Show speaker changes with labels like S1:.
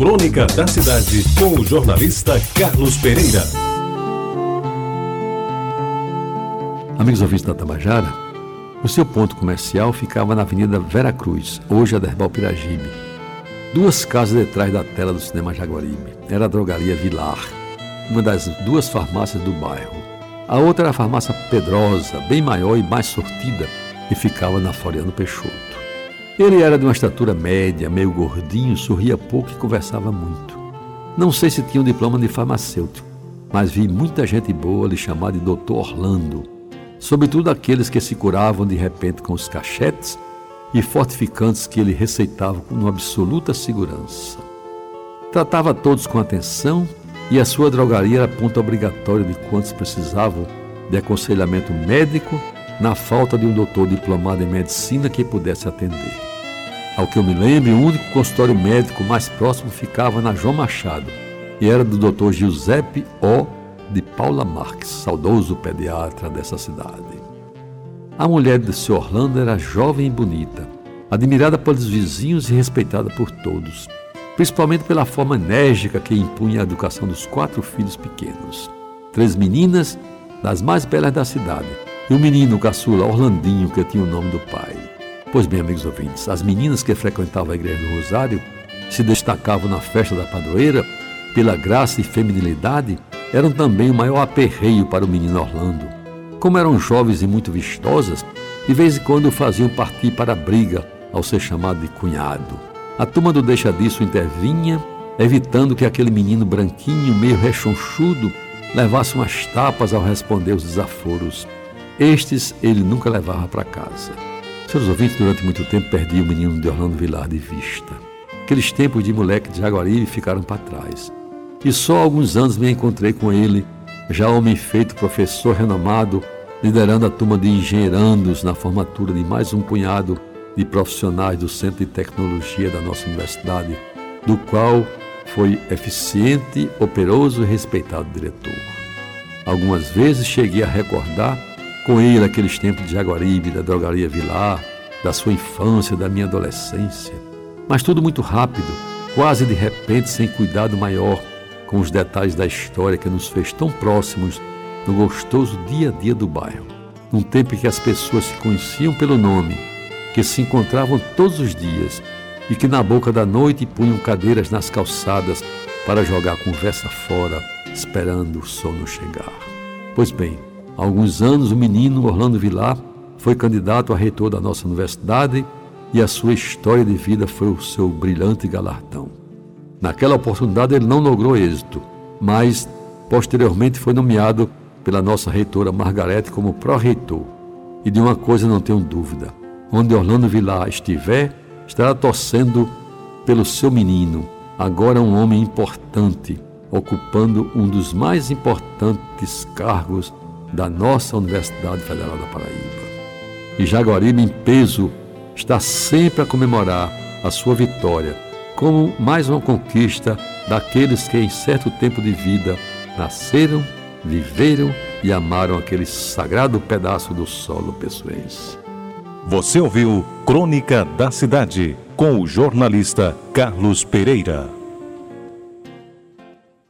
S1: Crônica da Cidade, com o jornalista Carlos Pereira.
S2: Amigos ouvintes da Tabajara, o seu ponto comercial ficava na Avenida Vera Cruz, hoje a Derbal Piragibe. Duas casas detrás da tela do cinema Jaguaribe. Era a drogaria Vilar, uma das duas farmácias do bairro. A outra era a farmácia Pedrosa, bem maior e mais sortida, e ficava na Floriano Peixoto. Ele era de uma estatura média, meio gordinho, sorria pouco e conversava muito. Não sei se tinha um diploma de farmacêutico, mas vi muita gente boa lhe chamar de Doutor Orlando, sobretudo aqueles que se curavam de repente com os cachetes e fortificantes que ele receitava com absoluta segurança. Tratava todos com atenção e a sua drogaria era ponto obrigatório de quantos precisavam de aconselhamento médico na falta de um doutor diplomado em medicina que pudesse atender. Ao que eu me lembro, o único consultório médico mais próximo ficava na João Machado e era do Dr. Giuseppe O. de Paula Marques, saudoso pediatra dessa cidade. A mulher de seu Orlando era jovem e bonita, admirada pelos vizinhos e respeitada por todos, principalmente pela forma enérgica que impunha a educação dos quatro filhos pequenos. Três meninas, das mais belas da cidade, e o menino caçula Orlandinho, que tinha o nome do pai. Pois bem, amigos ouvintes, as meninas que frequentavam a igreja do Rosário se destacavam na festa da padroeira pela graça e feminilidade, eram também o maior aperreio para o menino Orlando. Como eram jovens e muito vistosas, de vez em quando faziam partir para a briga ao ser chamado de cunhado. A turma do deixa disso intervinha, evitando que aquele menino branquinho, meio rechonchudo, levasse umas tapas ao responder os desaforos. Estes ele nunca levava para casa. Seus ouvintes, durante muito tempo, perdi o menino de Orlando Vilar de vista. Aqueles tempos de moleque de Jaguaribe ficaram para trás. E só há alguns anos me encontrei com ele, já homem feito professor renomado, liderando a turma de engenheirandos na formatura de mais um punhado de profissionais do Centro de Tecnologia da nossa universidade, do qual foi eficiente, operoso e respeitado diretor. Algumas vezes cheguei a recordar com ele aqueles tempos de Jaguaribe, da drogaria Vilar, da sua infância, da minha adolescência. Mas tudo muito rápido, quase de repente, sem cuidado maior com os detalhes da história que nos fez tão próximos no gostoso dia a dia do bairro. Num tempo em que as pessoas se conheciam pelo nome, que se encontravam todos os dias e que na boca da noite punham cadeiras nas calçadas para jogar conversa fora, esperando o sono chegar. Pois bem, Há alguns anos, o menino Orlando Vilar foi candidato a reitor da nossa universidade e a sua história de vida foi o seu brilhante galardão. Naquela oportunidade, ele não logrou êxito, mas posteriormente foi nomeado pela nossa reitora Margarete como pró-reitor. E de uma coisa não tenho dúvida: onde Orlando Vilar estiver, estará torcendo pelo seu menino, agora um homem importante, ocupando um dos mais importantes cargos da nossa Universidade Federal da Paraíba. E Jaguaribe, em peso, está sempre a comemorar a sua vitória, como mais uma conquista daqueles que, em certo tempo de vida, nasceram, viveram e amaram aquele sagrado pedaço do solo pessoense.
S1: Você ouviu Crônica da Cidade, com o jornalista Carlos Pereira.